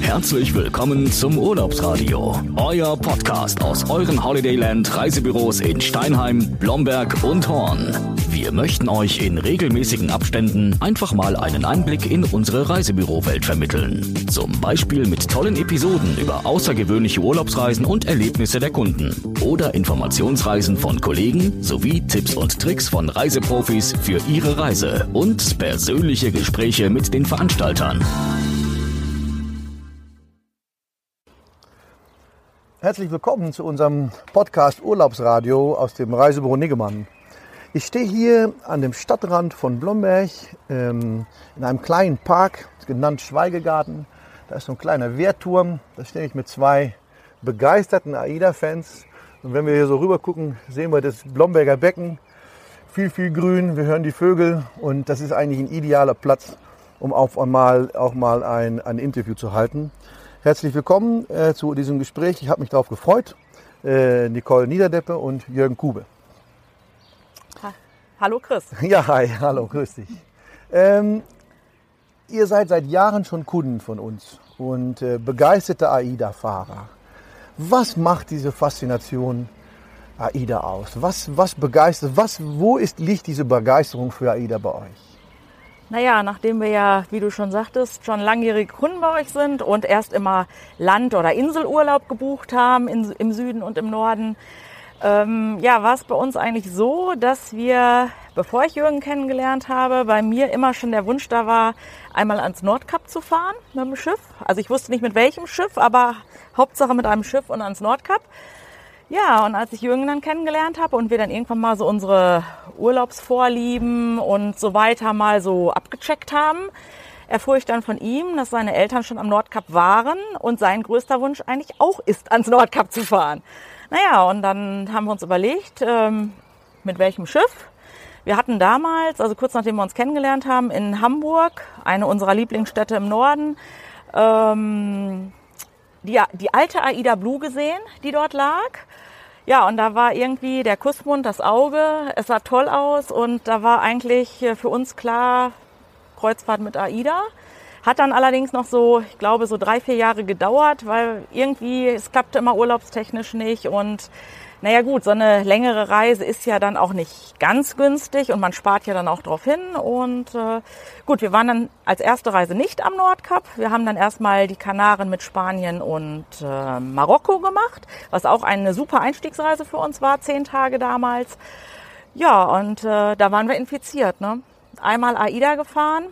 Herzlich willkommen zum Urlaubsradio, euer Podcast aus euren Holidayland Reisebüros in Steinheim, Blomberg und Horn. Wir möchten euch in regelmäßigen Abständen einfach mal einen Einblick in unsere Reisebürowelt vermitteln. Zum Beispiel mit tollen Episoden über außergewöhnliche Urlaubsreisen und Erlebnisse der Kunden oder Informationsreisen von Kollegen sowie Tipps und Tricks von Reiseprofis für ihre Reise und persönliche Gespräche mit den Veranstaltern. Herzlich willkommen zu unserem Podcast Urlaubsradio aus dem Reisebüro Niggemann. Ich stehe hier an dem Stadtrand von Blomberg ähm, in einem kleinen Park, genannt Schweigegarten. Da ist so ein kleiner Wehrturm. Da stehe ich mit zwei begeisterten AIDA-Fans. Und wenn wir hier so rüber gucken, sehen wir das Blomberger Becken. Viel, viel Grün. Wir hören die Vögel. Und das ist eigentlich ein idealer Platz, um auch mal, auch mal ein, ein Interview zu halten. Herzlich willkommen äh, zu diesem Gespräch. Ich habe mich darauf gefreut. Äh, Nicole Niederdeppe und Jürgen Kube. Ha hallo Chris. Ja, hi, hallo, grüß dich. Ähm, ihr seid seit Jahren schon Kunden von uns und äh, begeisterte AIDA-Fahrer. Was macht diese Faszination AIDA aus? Was, was begeistert, was, wo ist, liegt diese Begeisterung für AIDA bei euch? Naja, nachdem wir ja, wie du schon sagtest, schon langjährige Kunden bei euch sind und erst immer Land- oder Inselurlaub gebucht haben in, im Süden und im Norden, ähm, ja, war es bei uns eigentlich so, dass wir, bevor ich Jürgen kennengelernt habe, bei mir immer schon der Wunsch da war, einmal ans Nordkap zu fahren mit dem Schiff. Also ich wusste nicht mit welchem Schiff, aber Hauptsache mit einem Schiff und ans Nordkap. Ja, und als ich Jürgen dann kennengelernt habe und wir dann irgendwann mal so unsere Urlaubsvorlieben und so weiter mal so abgecheckt haben, erfuhr ich dann von ihm, dass seine Eltern schon am Nordkap waren und sein größter Wunsch eigentlich auch ist, ans Nordkap zu fahren. Naja, und dann haben wir uns überlegt, ähm, mit welchem Schiff. Wir hatten damals, also kurz nachdem wir uns kennengelernt haben, in Hamburg, eine unserer Lieblingsstädte im Norden, ähm, die, die alte Aida Blue gesehen, die dort lag. Ja, und da war irgendwie der Kussmund, das Auge, es sah toll aus und da war eigentlich für uns klar, Kreuzfahrt mit AIDA. Hat dann allerdings noch so, ich glaube, so drei, vier Jahre gedauert, weil irgendwie, es klappte immer urlaubstechnisch nicht und naja gut, so eine längere Reise ist ja dann auch nicht ganz günstig und man spart ja dann auch drauf hin. Und äh, gut, wir waren dann als erste Reise nicht am Nordkap. Wir haben dann erstmal die Kanaren mit Spanien und äh, Marokko gemacht, was auch eine super Einstiegsreise für uns war, zehn Tage damals. Ja, und äh, da waren wir infiziert. Ne? Einmal AIDA gefahren.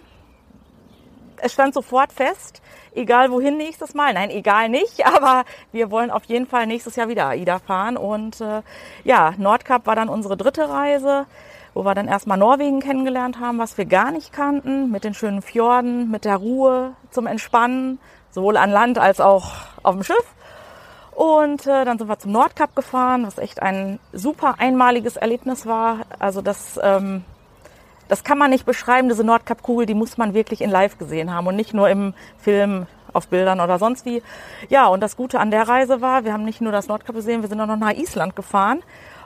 Es stand sofort fest, egal wohin nächstes Mal. Nein, egal nicht, aber wir wollen auf jeden Fall nächstes Jahr wieder AIDA fahren. Und äh, ja, Nordkap war dann unsere dritte Reise, wo wir dann erstmal Norwegen kennengelernt haben, was wir gar nicht kannten, mit den schönen Fjorden, mit der Ruhe zum Entspannen, sowohl an Land als auch auf dem Schiff. Und äh, dann sind wir zum Nordkap gefahren, was echt ein super einmaliges Erlebnis war. Also das, ähm, das kann man nicht beschreiben, diese Nordkap-Kugel, die muss man wirklich in live gesehen haben und nicht nur im Film auf Bildern oder sonst wie. Ja, und das Gute an der Reise war, wir haben nicht nur das Nordkap gesehen, wir sind auch noch nach Island gefahren.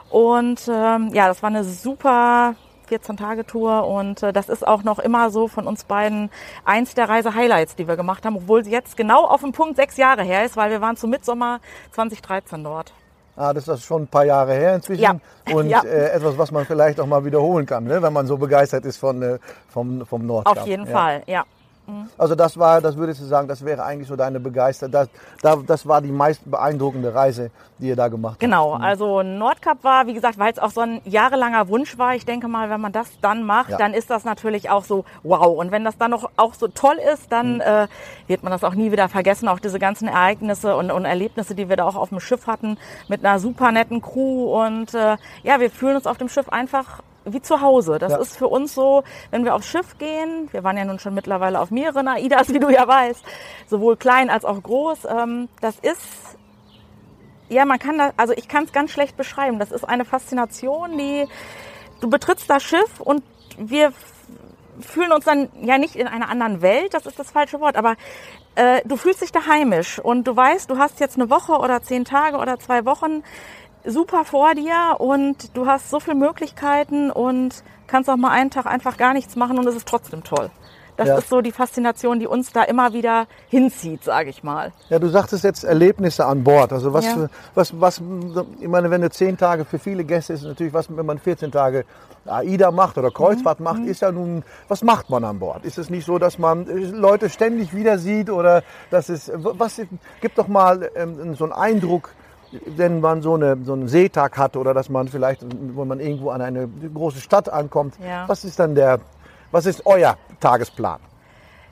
Und ähm, ja, das war eine super 14-Tage-Tour und äh, das ist auch noch immer so von uns beiden eins der Reise-Highlights, die wir gemacht haben, obwohl sie jetzt genau auf dem Punkt sechs Jahre her ist, weil wir waren zu Mitsommer 2013 dort. Ah, das ist schon ein paar Jahre her inzwischen. Ja. Und Ja. Äh, etwas, was man vielleicht auch mal wiederholen kann, ne? wenn man so begeistert ist von, äh, vom, vom Nordkap. Auf jeden ja. Fall, ja. Also das war, das würdest du sagen, das wäre eigentlich so deine Begeisterung. Das, da, das war die meist beeindruckende Reise, die ihr da gemacht habt. Genau, also Nordkap war, wie gesagt, weil es auch so ein jahrelanger Wunsch war. Ich denke mal, wenn man das dann macht, Ja. dann ist das natürlich auch so wow. Und wenn das dann noch auch so toll ist, dann äh, wird man das auch nie wieder vergessen. Auch diese ganzen Ereignisse und, und Erlebnisse, die wir da auch auf dem Schiff hatten, mit einer super netten Crew. Und äh, ja, wir fühlen uns auf dem Schiff einfach wie zu Hause. Das Ja. ist für uns so, wenn wir aufs Schiff gehen, wir waren ja nun schon mittlerweile auf mehreren AIDAs, wie du ja weißt, sowohl klein als auch groß, ähm, das ist ja, man kann das, also ich kann es ganz schlecht beschreiben. Das ist eine Faszination, die du betrittst das Schiff und wir fühlen uns dann ja nicht in einer anderen Welt, das ist das falsche Wort, aber äh, du fühlst dich da heimisch und du weißt, du hast jetzt eine Woche oder zehn Tage oder zwei Wochen super vor dir und du hast so viele Möglichkeiten und kannst auch mal einen Tag einfach gar nichts machen und es ist trotzdem toll. Das Ja. ist so die Faszination, die uns da immer wieder hinzieht, sage ich mal. Ja, du sagtest jetzt Erlebnisse an Bord. Also was, Ja. was, was, ich meine, wenn du zehn Tage für viele Gäste ist natürlich was, wenn man 14 Tage AIDA macht oder Kreuzfahrt macht, ist ja nun, was macht man an Bord? Ist es nicht so, dass man äh, Leute ständig wieder sieht oder dass es, was, gibt doch mal ähm, so einen Eindruck, wenn man so, eine, so einen Seetag hat oder dass man vielleicht, wo man irgendwo an eine große Stadt ankommt. Ja. Was ist dann der, was ist euer Tagesplan?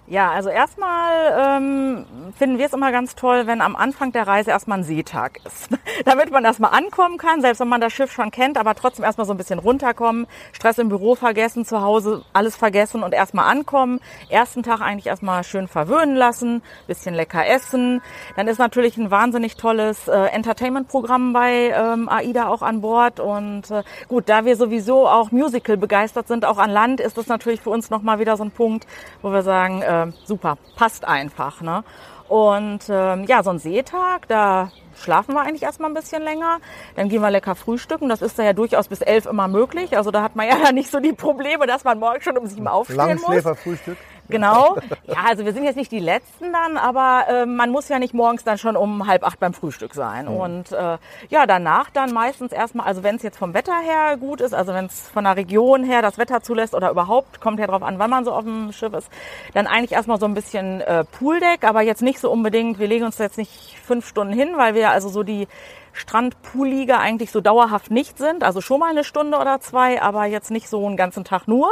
Ja, also erstmal ähm, finden wir es immer ganz toll, wenn am Anfang der Reise erstmal ein Seetag ist. Damit man erstmal ankommen kann, selbst wenn man das Schiff schon kennt, aber trotzdem erstmal so ein bisschen runterkommen, Stress im Büro vergessen, zu Hause alles vergessen und erstmal ankommen. Ersten Tag eigentlich erstmal schön verwöhnen lassen, bisschen lecker essen. Dann ist natürlich ein wahnsinnig tolles äh, Entertainment-Programm bei ähm, AIDA auch an Bord. Und äh, gut, da wir sowieso auch Musical begeistert sind, auch an Land, ist das natürlich für uns nochmal wieder so ein Punkt, wo wir sagen, äh, super, passt einfach. Ne? Und ähm, ja, so ein Seetag, da schlafen wir eigentlich erstmal ein bisschen länger. Dann gehen wir lecker frühstücken. Das ist da ja durchaus bis elf immer möglich. Also da hat man ja dann nicht so die Probleme, dass man morgen schon um sieben aufstehen muss. Langschläferfrühstück? Genau. Ja, also wir sind jetzt nicht die Letzten dann, aber äh, man muss ja nicht morgens dann schon um halb acht beim Frühstück sein. Und äh, ja, danach dann meistens erstmal, also wenn es jetzt vom Wetter her gut ist, also wenn es von der Region her das Wetter zulässt oder überhaupt, kommt ja drauf an, wann man so auf dem Schiff ist, dann eigentlich erstmal so ein bisschen äh, Pooldeck, aber jetzt nicht so unbedingt, wir legen uns jetzt nicht fünf Stunden hin, weil wir also so die Strandpoolliga eigentlich so dauerhaft nicht sind. Also schon mal eine Stunde oder zwei, aber jetzt nicht so einen ganzen Tag nur.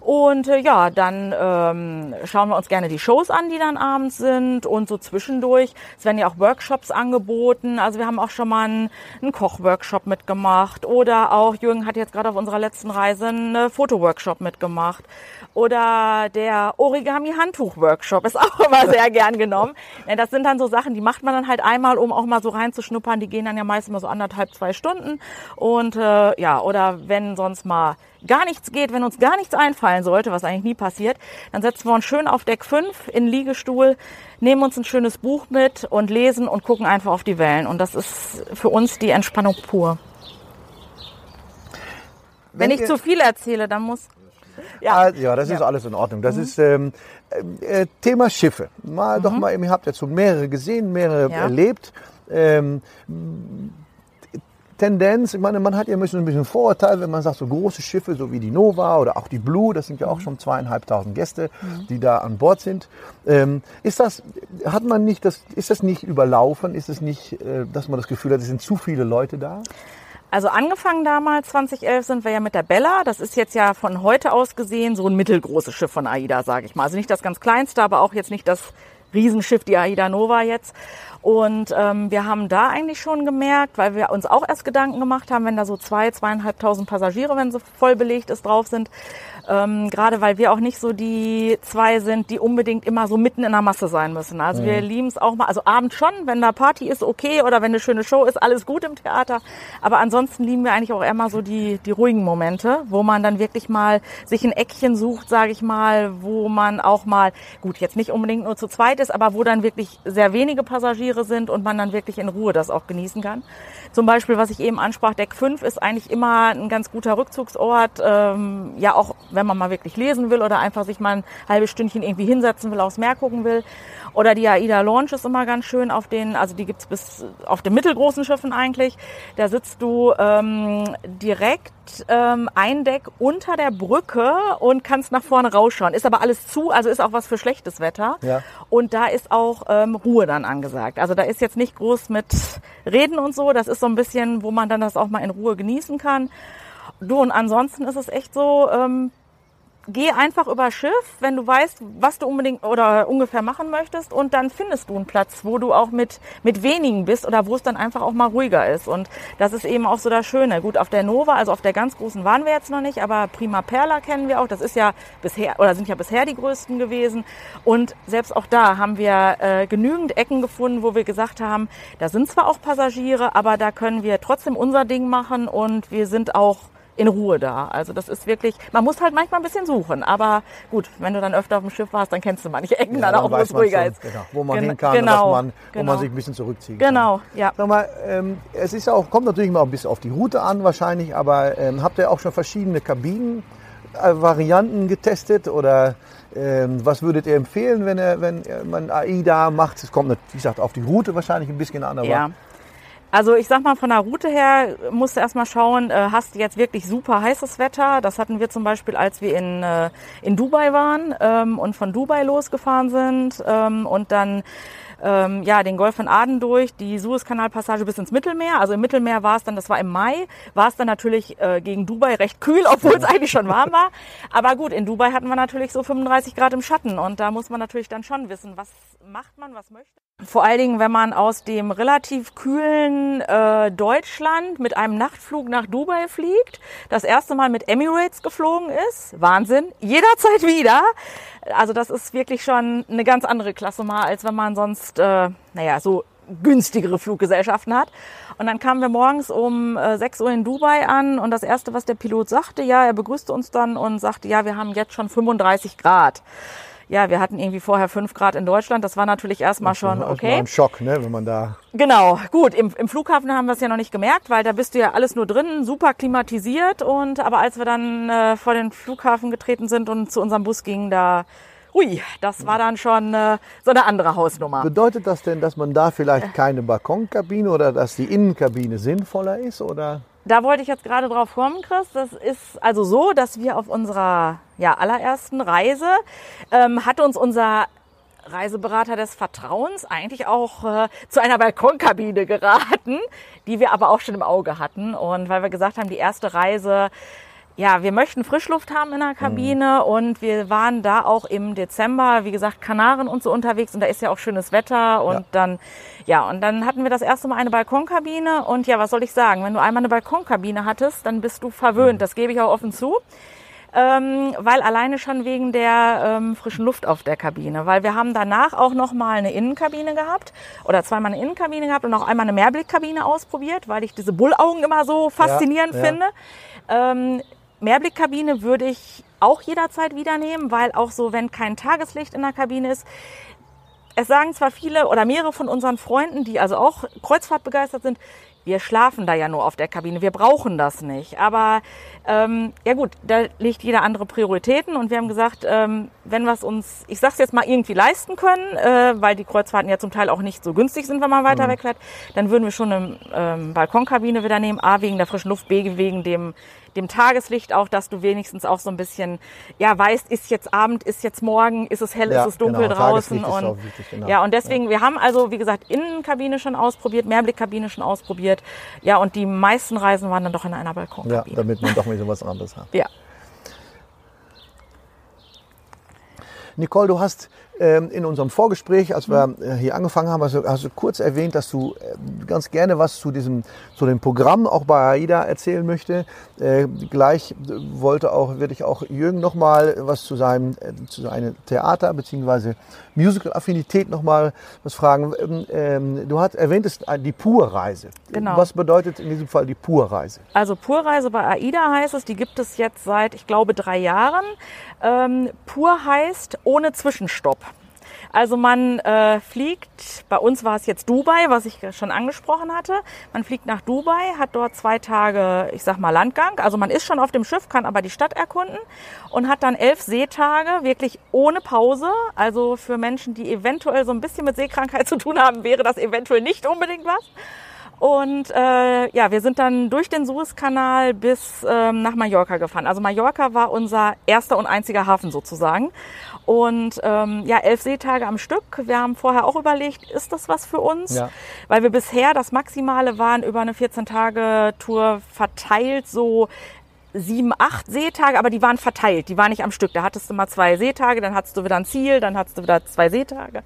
Und äh, ja, dann ähm, schauen wir uns gerne die Shows an, die dann abends sind und so zwischendurch. Es werden ja auch Workshops angeboten. Also wir haben auch schon mal einen, einen Kochworkshop mitgemacht oder auch Jürgen hat jetzt gerade auf unserer letzten Reise einen äh, Fotoworkshop mitgemacht oder der Origami-Handtuch-Workshop ist auch immer sehr gern genommen. Ja, das sind dann so Sachen, die macht man dann halt einmal, um auch mal so reinzuschnuppern. Die gehen dann ja meistens mal so anderthalb, zwei Stunden. Und äh, ja, oder wenn sonst mal gar nichts geht, wenn uns gar nichts einfallen sollte, was eigentlich nie passiert, dann setzen wir uns schön auf Deck 5 in den Liegestuhl, nehmen uns ein schönes Buch mit und lesen und gucken einfach auf die Wellen. Und das ist für uns die Entspannung pur. Wenn, Wenn ich zu viel erzähle, dann muss... Ja, ja das ist Ja. alles in Ordnung. Das ist ähm, äh, Thema Schiffe. Mal doch mal, ihr habt jetzt so mehrere gesehen, mehrere Mhm. Ja. erlebt. Ähm, Tendenz, ich meine, man hat ja ein bisschen, ein bisschen Vorurteil, wenn man sagt, so große Schiffe, so wie die Nova oder auch die Blue, das sind ja Mhm. auch schon zweieinhalbtausend Gäste, die da an Bord sind. Ähm, ist das, hat man nicht das, ist das nicht überlaufen? Ist es nicht, äh, dass man das Gefühl hat, es sind zu viele Leute da? Also angefangen damals, 2011, sind wir ja mit der Bella. Das ist jetzt ja von heute aus gesehen so ein mittelgroßes Schiff von AIDA, sage ich mal. Also nicht das ganz kleinste, aber auch jetzt nicht das Riesenschiff, die AIDA Nova jetzt. Und ähm, wir haben da eigentlich schon gemerkt, weil wir uns auch erst Gedanken gemacht haben, wenn da so zwei, zweieinhalbtausend Passagiere, wenn sie voll belegt ist, drauf sind. Ähm, Gerade weil wir auch nicht so die zwei sind, die unbedingt immer so mitten in der Masse sein müssen. Also wir lieben es auch mal, also abends schon, wenn da Party ist, okay, oder wenn eine schöne Show ist, alles gut im Theater. Aber ansonsten lieben wir eigentlich auch immer so die, die ruhigen Momente, wo man dann wirklich mal sich ein Eckchen sucht, sage ich mal, wo man auch mal, gut, jetzt nicht unbedingt nur zu zweit ist, aber wo dann wirklich sehr wenige Passagiere sind und man dann wirklich in Ruhe das auch genießen kann. Zum Beispiel, was ich eben ansprach, Deck 5 ist eigentlich immer ein ganz guter Rückzugsort. Ähm, ja, auch wenn man mal wirklich lesen will oder einfach sich mal ein halbes Stündchen irgendwie hinsetzen will, aufs Meer gucken will. Oder die AIDA Launch ist immer ganz schön auf den, also die gibt's bis auf den mittelgroßen Schiffen eigentlich. Da sitzt du ähm, direkt ähm, ein Deck unter der Brücke und kannst nach vorne rausschauen. Ist aber alles zu, also ist auch was für schlechtes Wetter. Ja. Und da ist auch ähm, Ruhe dann angesagt. Also da ist jetzt nicht groß mit Reden und so. Das ist so ein bisschen, wo man dann das auch mal in Ruhe genießen kann. Du, und ansonsten ist es echt so, ähm, geh einfach über Schiff, wenn du weißt, was du unbedingt oder ungefähr machen möchtest und dann findest du einen Platz, wo du auch mit, mit wenigen bist oder wo es dann einfach auch mal ruhiger ist. Und das ist eben auch so das Schöne. Gut, auf der Nova, also auf der ganz großen waren wir jetzt noch nicht, aber Prima Perla kennen wir auch. Das ist ja bisher oder sind ja bisher die größten gewesen. Und selbst auch da haben wir äh, genügend Ecken gefunden, wo wir gesagt haben, da sind zwar auch Passagiere, aber da können wir trotzdem unser Ding machen und wir sind auch in Ruhe da. Also das ist wirklich, man muss halt manchmal ein bisschen suchen, aber gut, wenn du dann öfter auf dem Schiff warst, dann kennst du manche Ecken dann auch, wo es ruhiger schon, ist. Genau, wo man Gen- hin kann genau, man, wo genau. man sich ein bisschen zurückziehen kann. Genau, ja. Sag mal, ähm, es ist ja auch, kommt natürlich mal ein bisschen auf die Route an wahrscheinlich, aber ähm, habt ihr auch schon verschiedene Kabinen, äh, Varianten getestet oder Ähm, was würdet ihr empfehlen, wenn, er, wenn man AIDA macht? Es kommt, wie gesagt, auf die Route wahrscheinlich ein bisschen an, aber Ja. Also ich sag mal, von der Route her musst du erstmal schauen, äh, hast du jetzt wirklich super heißes Wetter. Das hatten wir zum Beispiel, als wir in, äh, in Dubai waren ähm, und von Dubai losgefahren sind ähm, und dann ähm, ja, den Golf von Aden durch, die Suezkanalpassage bis ins Mittelmeer. Also im Mittelmeer war es dann, das war im Mai, war es dann natürlich äh, gegen Dubai recht kühl, obwohl es eigentlich schon warm war. Aber gut, in Dubai hatten wir natürlich so 35 Grad im Schatten und da muss man natürlich dann schon wissen, was macht man, was möchte. Vor allen Dingen, wenn man aus dem relativ kühlen äh, Deutschland mit einem Nachtflug nach Dubai fliegt, das erste Mal mit Emirates geflogen ist, Wahnsinn, jederzeit wieder. Also das ist wirklich schon eine ganz andere Klasse mal, als wenn man sonst, äh, naja, so günstigere Fluggesellschaften hat. Und dann kamen wir morgens um äh, 6 Uhr in Dubai an und das Erste, was der Pilot sagte, ja, er begrüßte uns dann und sagte, ja, wir haben jetzt schon 35 Grad. Ja, wir hatten irgendwie vorher 5 Grad in Deutschland. Das war natürlich erstmal schon okay. ein Schock, ne, wenn man da. Genau, gut. Im, Im Flughafen haben wir es ja noch nicht gemerkt, weil da bist du ja alles nur drin, super klimatisiert. Und aber als wir dann äh, vor den Flughafen getreten sind und zu unserem Bus gingen, da, ui, das war dann schon äh, so eine andere Hausnummer. Bedeutet das denn, dass man da vielleicht keine Balkonkabine oder dass die Innenkabine sinnvoller ist? Oder? Da wollte ich jetzt gerade drauf kommen, Chris. Das ist also so, dass wir auf unserer ja, allerersten Reise ähm, hat uns unser Reiseberater des Vertrauens eigentlich auch äh, zu einer Balkonkabine geraten, die wir aber auch schon im Auge hatten. Und weil wir gesagt haben, die erste Reise, ja, wir möchten Frischluft haben in der Kabine. Und wir waren da auch im Dezember, wie gesagt, Kanaren und so unterwegs. Und da ist ja auch schönes Wetter. Und Ja. dann, ja, und dann hatten wir das erste Mal eine Balkonkabine. Und ja, was soll ich sagen, wenn du einmal eine Balkonkabine hattest, dann bist du verwöhnt, das gebe ich auch offen zu. Ähm, weil alleine schon wegen der ähm, frischen Luft auf der Kabine, weil wir haben danach auch noch mal eine Innenkabine gehabt oder zweimal eine Innenkabine gehabt und auch einmal eine Mehrblickkabine ausprobiert, weil ich diese Bullaugen immer so faszinierend ja. finde. Ähm, Mehrblickkabine würde ich auch jederzeit wieder nehmen, weil auch so, wenn kein Tageslicht in der Kabine ist, es sagen zwar viele oder mehrere von unseren Freunden, die also auch Kreuzfahrt begeistert sind, wir schlafen da ja nur auf der Kabine, wir brauchen das nicht. Aber ähm, ja gut, da legt jeder andere Prioritäten. Und wir haben gesagt, ähm, wenn wir es uns, ich sag's jetzt mal, irgendwie leisten können, äh, weil die Kreuzfahrten ja zum Teil auch nicht so günstig sind, wenn man weiter wegfährt, dann würden wir schon eine ähm, Balkonkabine wieder nehmen, A wegen der frischen Luft, B wegen dem dem Tageslicht auch, dass du wenigstens auch so ein bisschen, ja, weißt, ist jetzt Abend, ist jetzt Morgen, ist es hell, Ja, ist es dunkel genau, draußen Tageslicht und wichtig, genau. ja, und deswegen, wir haben also, wie gesagt, Innenkabine schon ausprobiert, Mehrblickkabine schon ausprobiert, ja, und die meisten Reisen waren dann doch in einer Ja, Balkonkabine. damit man doch mal so was anderes hat. Ja. Nicole, du hast in unserem Vorgespräch, als wir äh, hier angefangen haben, hast du, hast du kurz erwähnt, dass du äh, ganz gerne was zu diesem, zu dem Programm auch bei AIDA erzählen möchte. Äh, gleich wollte auch, werde ich auch Jürgen noch mal was zu seinem, äh, zu seinem Theater bzw. Musical-Affinität noch mal was fragen. Ähm, ähm, du hast erwähntest äh, die Purreise. Genau. Was bedeutet in diesem Fall die Purreise? Also Purreise bei AIDA heißt es, die gibt es jetzt seit, ich glaube, drei Jahren. Ähm, Pur heißt ohne Zwischenstopp. Also man äh, fliegt, bei uns war es jetzt Dubai, was ich schon angesprochen hatte. Man fliegt nach Dubai, hat dort zwei Tage, ich sag mal, Landgang. Also man ist schon auf dem Schiff, kann aber die Stadt erkunden und hat dann elf Seetage, wirklich ohne Pause. Also für Menschen, die eventuell so ein bisschen mit Seekrankheit zu tun haben, wäre das eventuell nicht unbedingt was. Und äh, ja, wir sind dann durch den Suezkanal bis ähm, nach Mallorca gefahren. Also Mallorca war unser erster und einziger Hafen sozusagen. Und ähm, ja, elf Seetage am Stück. Wir haben vorher auch überlegt, ist das was für uns? Ja. Weil wir bisher das Maximale waren über eine 14-Tage-Tour verteilt so sieben, acht Seetage, aber die waren verteilt, die waren nicht am Stück. Da hattest du mal zwei Seetage, dann hattest du wieder ein Ziel, dann hattest du wieder zwei Seetage.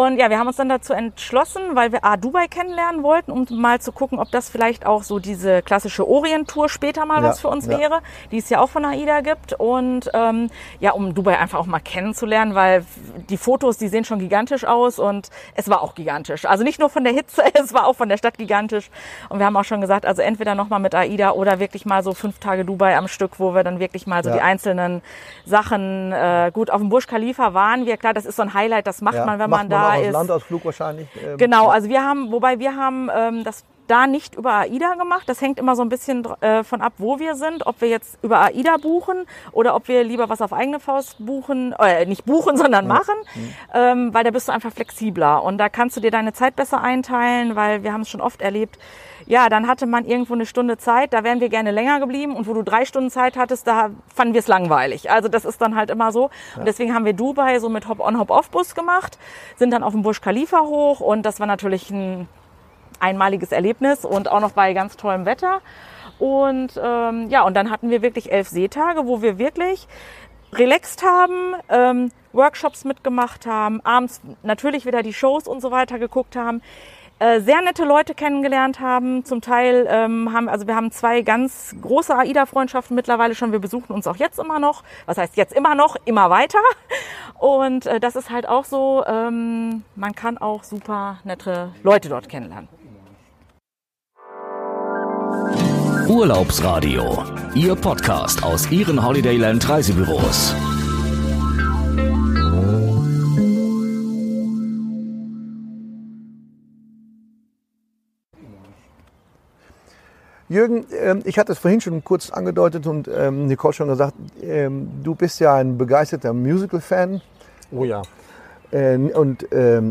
Und ja, wir haben uns dann dazu entschlossen, weil wir A, Dubai kennenlernen wollten, um mal zu gucken, ob das vielleicht auch so diese klassische Orient-Tour später mal Ja, was für uns ja. wäre, die es ja auch von AIDA gibt. Und ähm, ja, um Dubai einfach auch mal kennenzulernen, weil die Fotos, die sehen schon gigantisch aus und es war auch gigantisch. Also nicht nur von der Hitze, es war auch von der Stadt gigantisch. Und wir haben auch schon gesagt, also entweder nochmal mit AIDA oder wirklich mal so fünf Tage Dubai am Stück, wo wir dann wirklich mal so Ja. die einzelnen Sachen, äh, gut, auf dem Burj Khalifa waren wir, klar, das ist so ein Highlight, das macht man, wenn macht man da als ist. Landausflug wahrscheinlich. ähm, Genau, also wir haben, wobei wir haben ähm, das da nicht über AIDA gemacht. Das hängt immer so ein bisschen äh, von ab, wo wir sind, ob wir jetzt über AIDA buchen oder ob wir lieber was auf eigene Faust buchen, äh, nicht buchen, sondern machen, mhm. ähm, weil da bist du einfach flexibler und da kannst du dir deine Zeit besser einteilen, weil wir haben es schon oft erlebt, ja, dann hatte man irgendwo eine Stunde Zeit, da wären wir gerne länger geblieben und wo du drei Stunden Zeit hattest, da fanden wir es langweilig. Also das ist dann halt immer so. Ja. Und deswegen haben wir Dubai so mit Hop-on, Hop-off-Bus gemacht, sind dann auf dem Burj Khalifa hoch und das war natürlich ein einmaliges Erlebnis und auch noch bei ganz tollem Wetter. Und ähm, ja, und dann hatten wir wirklich elf Seetage, wo wir wirklich relaxed haben, ähm, Workshops mitgemacht haben, abends natürlich wieder die Shows und so weiter geguckt haben äh, sehr nette Leute kennengelernt haben. Zum Teil ähm, haben, also wir haben zwei ganz große AIDA-Freundschaften mittlerweile schon. Wir besuchen uns auch jetzt immer noch. Was heißt jetzt immer noch? Immer weiter. Und äh, das ist halt auch so, ähm, man kann auch super nette Leute dort kennenlernen. Urlaubsradio, Ihr Podcast aus Ihren Holidayland Reisebüros. Jürgen, ähm, ich hatte es vorhin schon kurz angedeutet und ähm, Nicole schon gesagt, ähm, du bist ja ein begeisterter Musical-Fan. Oh ja. Äh, und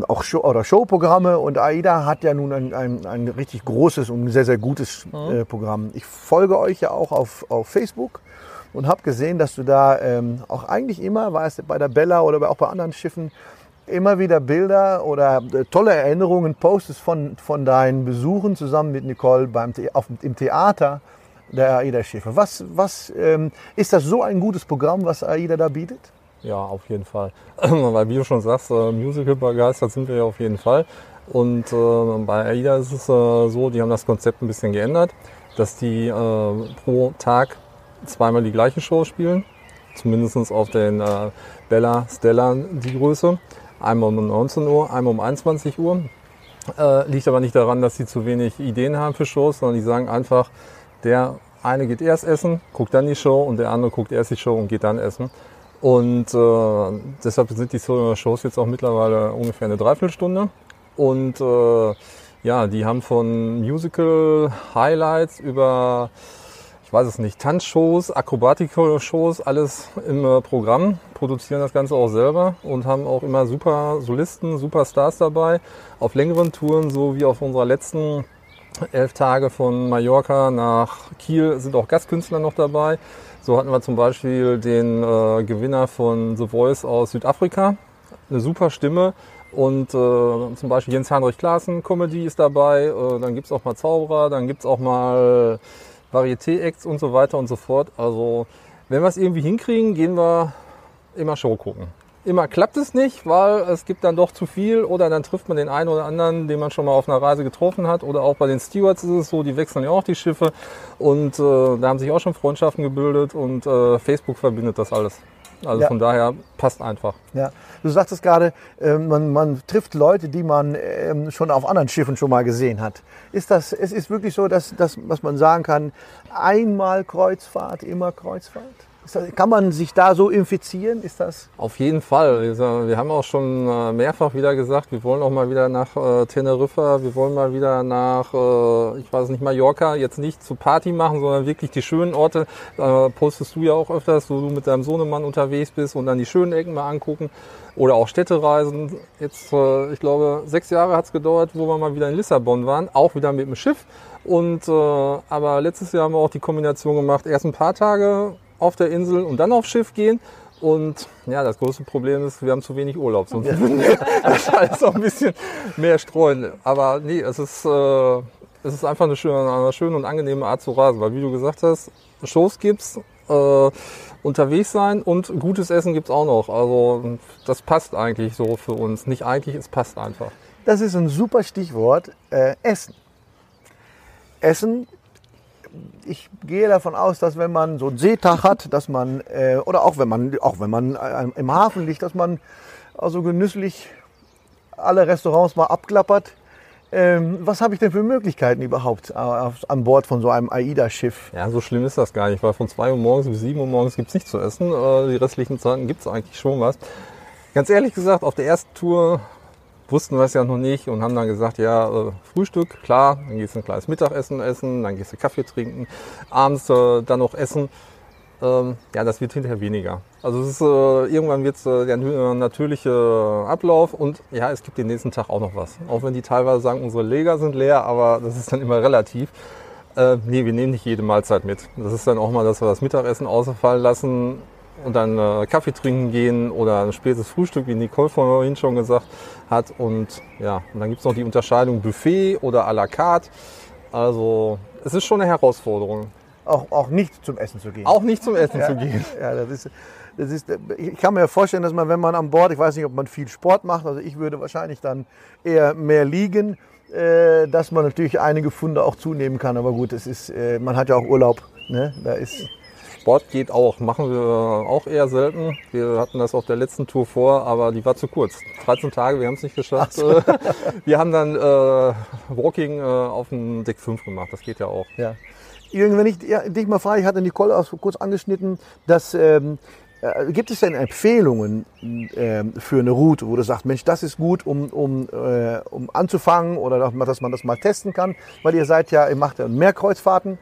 auch Show oder Showprogramme und AIDA hat ja nun ein, ein, ein richtig großes und sehr, sehr gutes mhm. Äh, Programm. Ich folge euch ja auch auf, auf Facebook und habe gesehen, dass du da auch eigentlich immer, weißt bei der Bella oder auch bei anderen Schiffen, immer wieder Bilder oder äh, tolle Erinnerungen postest von, von deinen Besuchen zusammen mit Nicole beim, auf, im Theater der AIDA-Schiffe. Was, was ähm, ist das so ein gutes Programm, was AIDA da bietet? Ja, auf jeden Fall. Weil wie du schon sagst, äh, Musical begeistert sind wir ja auf jeden Fall. Und äh, bei AIDA ist es äh, so, die haben das Konzept ein bisschen geändert, dass die äh, pro Tag zweimal die gleiche Show spielen. Zumindest auf den äh, Bella Stella die Größe. Einmal um 19 Uhr, einmal um 21 Uhr. Äh, liegt aber nicht daran, dass sie zu wenig Ideen haben für Shows, sondern die sagen einfach, der eine geht erst essen, guckt dann die Show und der andere guckt erst die Show und geht dann essen. Und äh, deshalb sind die Shows jetzt auch mittlerweile ungefähr eine Dreiviertelstunde. Und äh, ja, die haben von Musical Highlights über ich weiß es nicht, Tanzshows, Akrobatik-Shows, alles im äh, Programm, produzieren das Ganze auch selber und haben auch immer super Solisten, super Stars dabei. Auf längeren Touren, so wie auf unserer letzten elf Tage von Mallorca nach Kiel sind auch Gastkünstler noch dabei. So hatten wir zum Beispiel den äh, Gewinner von The Voice aus Südafrika, eine super Stimme. Und äh, zum Beispiel Jens Heinrich Klaassen, Comedy ist dabei. Äh, dann gibt's auch mal Zauberer, dann gibt's auch mal Varieté-Acts und so weiter und so fort. Also wenn wir es irgendwie hinkriegen, gehen wir immer Show gucken. Immer klappt es nicht, weil es gibt dann doch zu viel oder dann trifft man den einen oder anderen, den man schon mal auf einer Reise getroffen hat. Oder auch bei den Stewards ist es so, die wechseln ja auch die Schiffe und äh, da haben sich auch schon Freundschaften gebildet und äh, Facebook verbindet das alles. Also ja. von daher passt einfach. Ja, du sagtest gerade, äh, man, man trifft Leute, die man äh, schon auf anderen Schiffen schon mal gesehen hat. Ist das, es ist wirklich so, dass, dass was man sagen kann, einmal Kreuzfahrt, immer Kreuzfahrt? Kann man sich da so infizieren? Ist das? Auf jeden Fall. Wir haben auch schon äh, mehrfach wieder gesagt, wir wollen auch mal wieder nach äh, Teneriffa, wir wollen mal wieder nach, äh, ich weiß nicht, Mallorca, jetzt nicht zu Party machen, sondern wirklich die schönen Orte. postest du ja auch öfters, wo du mit deinem Sohnemann unterwegs bist und dann die schönen Ecken mal angucken. Oder auch Städtereisen. Jetzt, ich glaube, sechs Jahre hat es gedauert, wo wir mal wieder in Lissabon waren, auch wieder mit dem Schiff. Und aber letztes Jahr haben wir auch die Kombination gemacht, erst ein paar Tage auf der Insel und dann aufs Schiff gehen. Und ja, das größte Problem ist, wir haben zu wenig Urlaub. Sonst ja. das alles noch ein bisschen mehr streuen. Aber nee, es ist, äh, es ist einfach eine schöne, eine schöne und angenehme Art zu reisen. Weil wie du gesagt hast, Shows gibt's, äh, unterwegs sein und gutes Essen gibt's auch noch. Also das passt eigentlich so für uns. Nicht eigentlich, es passt einfach. Das ist ein super Stichwort. Äh, Essen. Essen ich gehe davon aus, dass wenn man so einen Seetag hat, dass man, äh, oder auch wenn man, auch wenn man äh, im Hafen liegt, dass man also genüsslich alle Restaurants mal abklappert. Ähm, was habe ich denn für Möglichkeiten überhaupt auf, an Bord von so einem AIDA-Schiff? Ja, so schlimm ist das gar nicht, weil von 2 Uhr morgens bis 7 Uhr morgens gibt es nichts zu essen. Äh, die restlichen Zeiten gibt es eigentlich schon was. Ganz ehrlich gesagt, auf der ersten Tour wussten wir es ja noch nicht und haben dann gesagt, ja, äh, Frühstück, klar, dann gehst du ein kleines Mittagessen essen, dann gehst du Kaffee trinken, abends äh, dann noch essen. Ähm, ja, das wird hinterher weniger. Also ist, äh, irgendwann wird es äh, der nü- natürliche Ablauf und ja, es gibt den nächsten Tag auch noch was. Auch wenn die teilweise sagen, unsere Leger sind leer, aber das ist dann immer relativ. Äh, nee, wir nehmen nicht jede Mahlzeit mit. Das ist dann auch mal, dass wir das Mittagessen ausfallen lassen und dann äh, Kaffee trinken gehen oder ein spätes Frühstück, wie Nicole vorhin schon gesagt hat. Und ja, und dann gibt's noch die Unterscheidung Buffet oder à la carte. Also es ist schon eine Herausforderung. Auch, auch nicht zum Essen zu gehen. Auch nicht zum Essen zu gehen. Ja, das ist, das ist, ich kann mir vorstellen, dass man, wenn man an Bord, ich weiß nicht, ob man viel Sport macht, also ich würde wahrscheinlich dann eher mehr liegen, äh, dass man natürlich einige Funde auch zunehmen kann. Aber gut, es ist, äh, man hat ja auch Urlaub. Ne? Da ist, Sport geht auch, machen wir auch eher selten. Wir hatten das auf der letzten Tour vor, aber die war zu kurz. 13 Tage, wir haben es nicht geschafft. Äh, Wir haben dann äh, Walking äh, auf dem Deck 5 gemacht, das geht ja auch. ja. Wenn ich dich mal frage, ich hatte Nicole auch so kurz angeschnitten, dass, ähm, äh, gibt es denn Empfehlungen ähm, für eine Route, wo du sagst, Mensch, das ist gut, um, um, äh, um anzufangen oder dass man- dass man das mal testen kann? Weil ihr seid ja, ihr macht ja mehr Kreuzfahrten.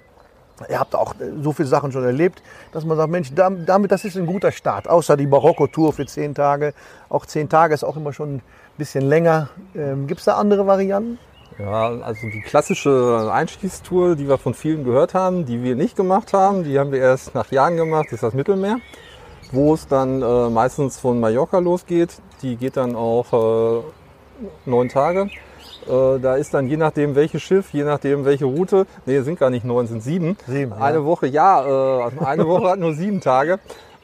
Ihr habt auch äh, so viele Sachen schon erlebt, dass man sagt, Mensch, dam- damit, das ist ein guter Start. Außer die Marokko-Tour für zehn Tage. Auch zehn Tage ist auch immer schon ein bisschen länger. Ähm, Gibt es da andere Varianten? Ja, also die klassische Einstiegstour, die wir von vielen gehört haben, die wir nicht gemacht haben, die haben wir erst nach Jahren gemacht, ist das Mittelmeer, wo es dann äh, meistens von Mallorca losgeht. Die geht dann auch äh, neun Tage. Äh, da ist dann je nachdem welches Schiff, je nachdem welche Route, nee, sind gar nicht neun, sind sieben. Sieben, ja. Eine Woche, ja, äh, eine Woche hat nur sieben Tage.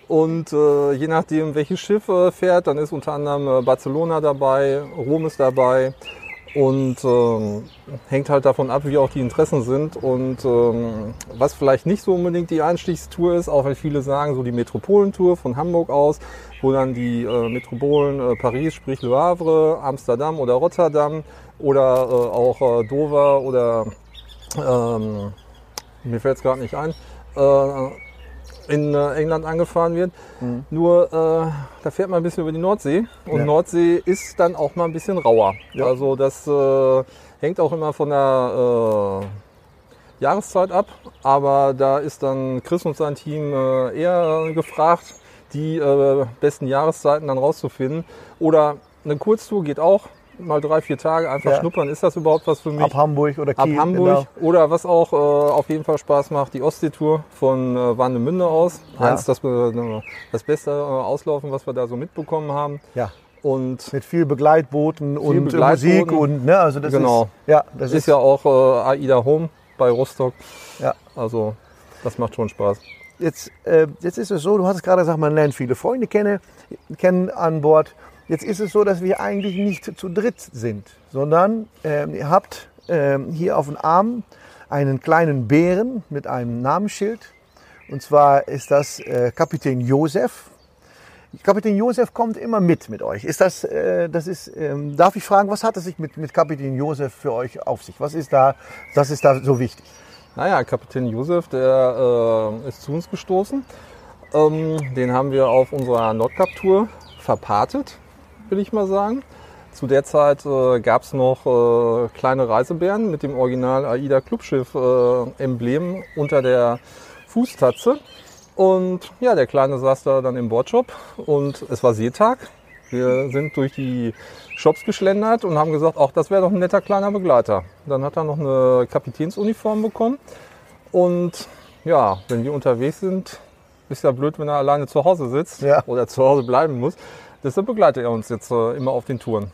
Und äh, je nachdem welches Schiff äh, fährt, dann ist unter anderem Barcelona dabei, Rom ist dabei und ähm, hängt halt davon ab, wie auch die Interessen sind und ähm, was vielleicht nicht so unbedingt die Einstiegstour ist, auch weil viele sagen, so die Metropolentour von Hamburg aus, wo dann die äh, Metropolen äh, Paris, sprich Le Havre, Amsterdam oder Rotterdam oder äh, auch äh, Dover oder ähm, mir fällt es gerade nicht ein, äh, in äh, England angefahren wird. Nur äh, da fährt man ein bisschen über die Nordsee und Ja. Nordsee ist dann auch mal ein bisschen rauer. Ja. Also das äh, hängt auch immer von der äh, Jahreszeit ab, aber da ist dann Chris und sein Team äh, eher gefragt, die äh, besten Jahreszeiten dann rauszufinden. Oder eine Kurztour geht auch, mal drei, vier Tage einfach Ja. schnuppern. Ist das überhaupt was für mich? Ab Hamburg oder Ab Kiel? Hamburg genau. oder was auch äh, auf jeden Fall Spaß macht, die Ostseetour von äh, Warnemünde aus. Ja. Eins, das, äh, das beste äh, Auslaufen, was wir da so mitbekommen haben. Ja, Und mit viel Begleitbooten und äh, Begleitbooten. Musik und ne, also das Genau. ist ja, das ist, ist ja auch äh, AIDA Home bei Rostock. ja. Also das macht schon Spaß. Jetzt, äh, jetzt ist es so, du hast gerade gesagt, man lernt viele Freunde kennen, kennen an Bord. Jetzt ist es so, dass wir eigentlich nicht zu dritt sind, sondern ähm, ihr habt ähm, hier auf dem Arm einen kleinen Bären mit einem Namensschild. Und zwar ist das äh, Kapitän Josef. Kapitän Josef kommt immer mit mit euch. Ist das, äh, das ist, ähm, darf ich fragen, was hat es sich mit, mit Kapitän Josef für euch auf sich? Was ist da, das ist da so wichtig? Naja, Kapitän Josef, der äh, ist zu uns gestoßen. Ähm, den haben wir auf unserer Nordkap-Tour verpatet, will ich mal sagen. Zu der Zeit äh, gab es noch äh, kleine Reisebären mit dem Original AIDA Clubschiff äh, unter der Fußtatze. Und ja, der Kleine saß da dann im Bordshop und es war Seetag. Wir sind durch die Shops geschlendert und haben gesagt, auch das wäre doch ein netter kleiner Begleiter. Dann hat er noch eine Kapitänsuniform bekommen. Und ja, wenn wir unterwegs sind, ist ja blöd, wenn er alleine zu Hause sitzt Ja. oder zu Hause bleiben muss. Deshalb begleitet er uns jetzt äh, immer auf den Touren.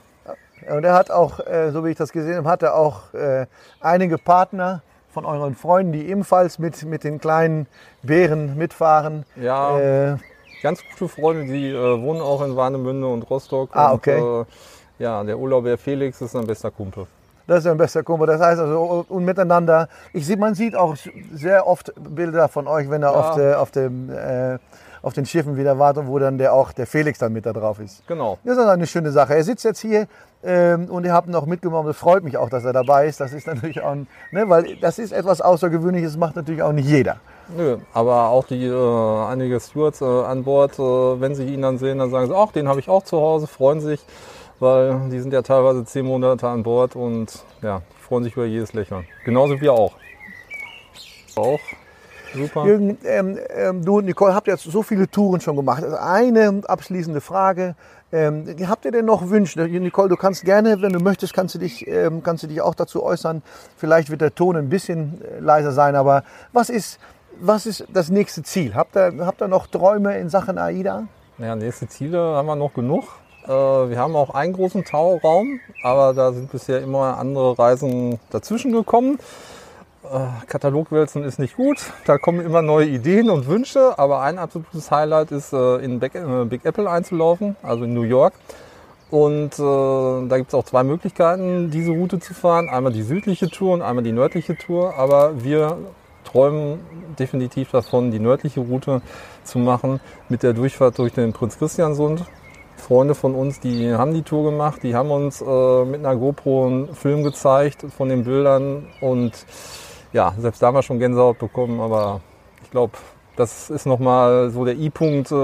Und er hat auch, äh, so wie ich das gesehen habe, hat er auch äh, einige Partner von euren Freunden, die ebenfalls mit, mit den kleinen Bären mitfahren. Ja. Äh, Ganz gute Freunde, die äh, wohnen auch in Warnemünde und Rostock. Ah, und, okay. Äh, ja, der Urlauber Felix ist sein bester Kumpel. das ist ein bester Kumpel. Das heißt also, und miteinander. Ich sehe, man sieht auch sehr oft Bilder von euch, wenn er Ja. auf, der, auf, dem, äh, auf den Schiffen wieder wartet, wo dann der auch der Felix dann mit da drauf ist. Genau. Das ist eine schöne Sache. Er sitzt jetzt hier ähm, und ihr habt ihn auch mitgenommen. Das freut mich auch, dass er dabei ist. Das ist natürlich auch, ein, ne, weil das ist etwas Außergewöhnliches, macht natürlich auch nicht jeder. Nö, aber auch die äh, einige Stewards äh, an Bord, äh, wenn sie ihn dann sehen, dann sagen sie, ach, den habe ich auch zu Hause, freuen sich. weil die sind ja teilweise zehn Monate an Bord und ja, die freuen sich über jedes Lächeln. Genauso wir auch. Auch super. Jürgen, ähm, ähm, du und Nicole habt jetzt so viele Touren schon gemacht. Also eine abschließende Frage. Ähm, habt ihr denn noch Wünsche? Nicole, du kannst gerne, wenn du möchtest, kannst du dich, ähm, kannst du dich auch dazu äußern. Vielleicht wird der Ton ein bisschen äh, leiser sein, aber was ist, was ist das nächste Ziel? Habt ihr, habt ihr noch Träume in Sachen AIDA? Ja, nächste Ziele haben wir noch genug. Äh, wir haben auch einen großen Tauraum, aber da sind bisher immer andere Reisen dazwischen gekommen. Äh, Katalogwälzen ist nicht gut. Da kommen immer neue Ideen und Wünsche. Aber ein absolutes Highlight ist, äh, in Big Apple einzulaufen, also in New York. Und äh, da gibt es auch zwei Möglichkeiten, diese Route zu fahren. Einmal die südliche Tour und einmal die nördliche Tour. Aber wir träumen definitiv davon, die nördliche Route zu machen mit der Durchfahrt durch den Prinz Christiansund. Freunde von uns, die haben die Tour gemacht, die haben uns äh, mit einer GoPro einen Film gezeigt von den Bildern und ja, selbst da haben wir schon Gänsehaut bekommen, aber ich glaube, das ist nochmal so der I-Punkt, äh,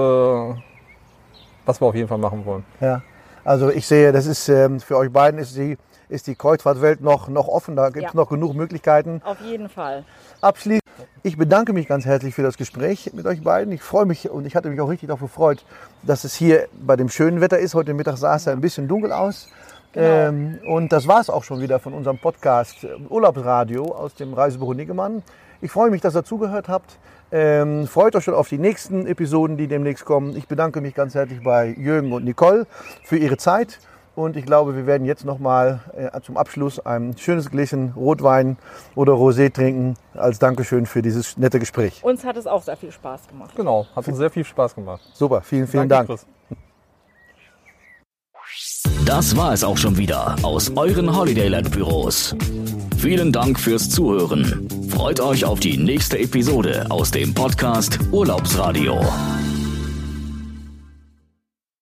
was wir auf jeden Fall machen wollen. Ja, also ich sehe, das ist ähm, für euch beiden ist die, ist die Kreuzfahrtwelt noch, noch offen, da gibt es ja. noch genug Möglichkeiten. Auf jeden Fall. Abschließend, ich bedanke mich ganz herzlich für das Gespräch mit euch beiden. Ich freue mich und ich hatte mich auch richtig darauf gefreut, dass es hier bei dem schönen Wetter ist. Heute Mittag sah es ja ein bisschen dunkel aus. Genau. Ähm, und das war es auch schon wieder von unserem Podcast äh, Urlaubsradio aus dem Reisebüro Niggemann. Ich freue mich, dass ihr zugehört habt. Ähm, freut euch schon auf die nächsten Episoden, die demnächst kommen. Ich bedanke mich ganz herzlich bei Jürgen und Nicole für ihre Zeit. Und ich glaube, wir werden jetzt nochmal äh, zum Abschluss ein schönes Gläschen Rotwein oder Rosé trinken als Dankeschön für dieses nette Gespräch. Uns hat es auch sehr viel Spaß gemacht. Genau, hat uns sehr viel Spaß gemacht. Super, vielen, vielen Danke, Dank. Chris. Das war es auch schon wieder aus euren Holidayland Büros. Vielen Dank fürs Zuhören. Freut euch auf die nächste Episode aus dem Podcast Urlaubsradio.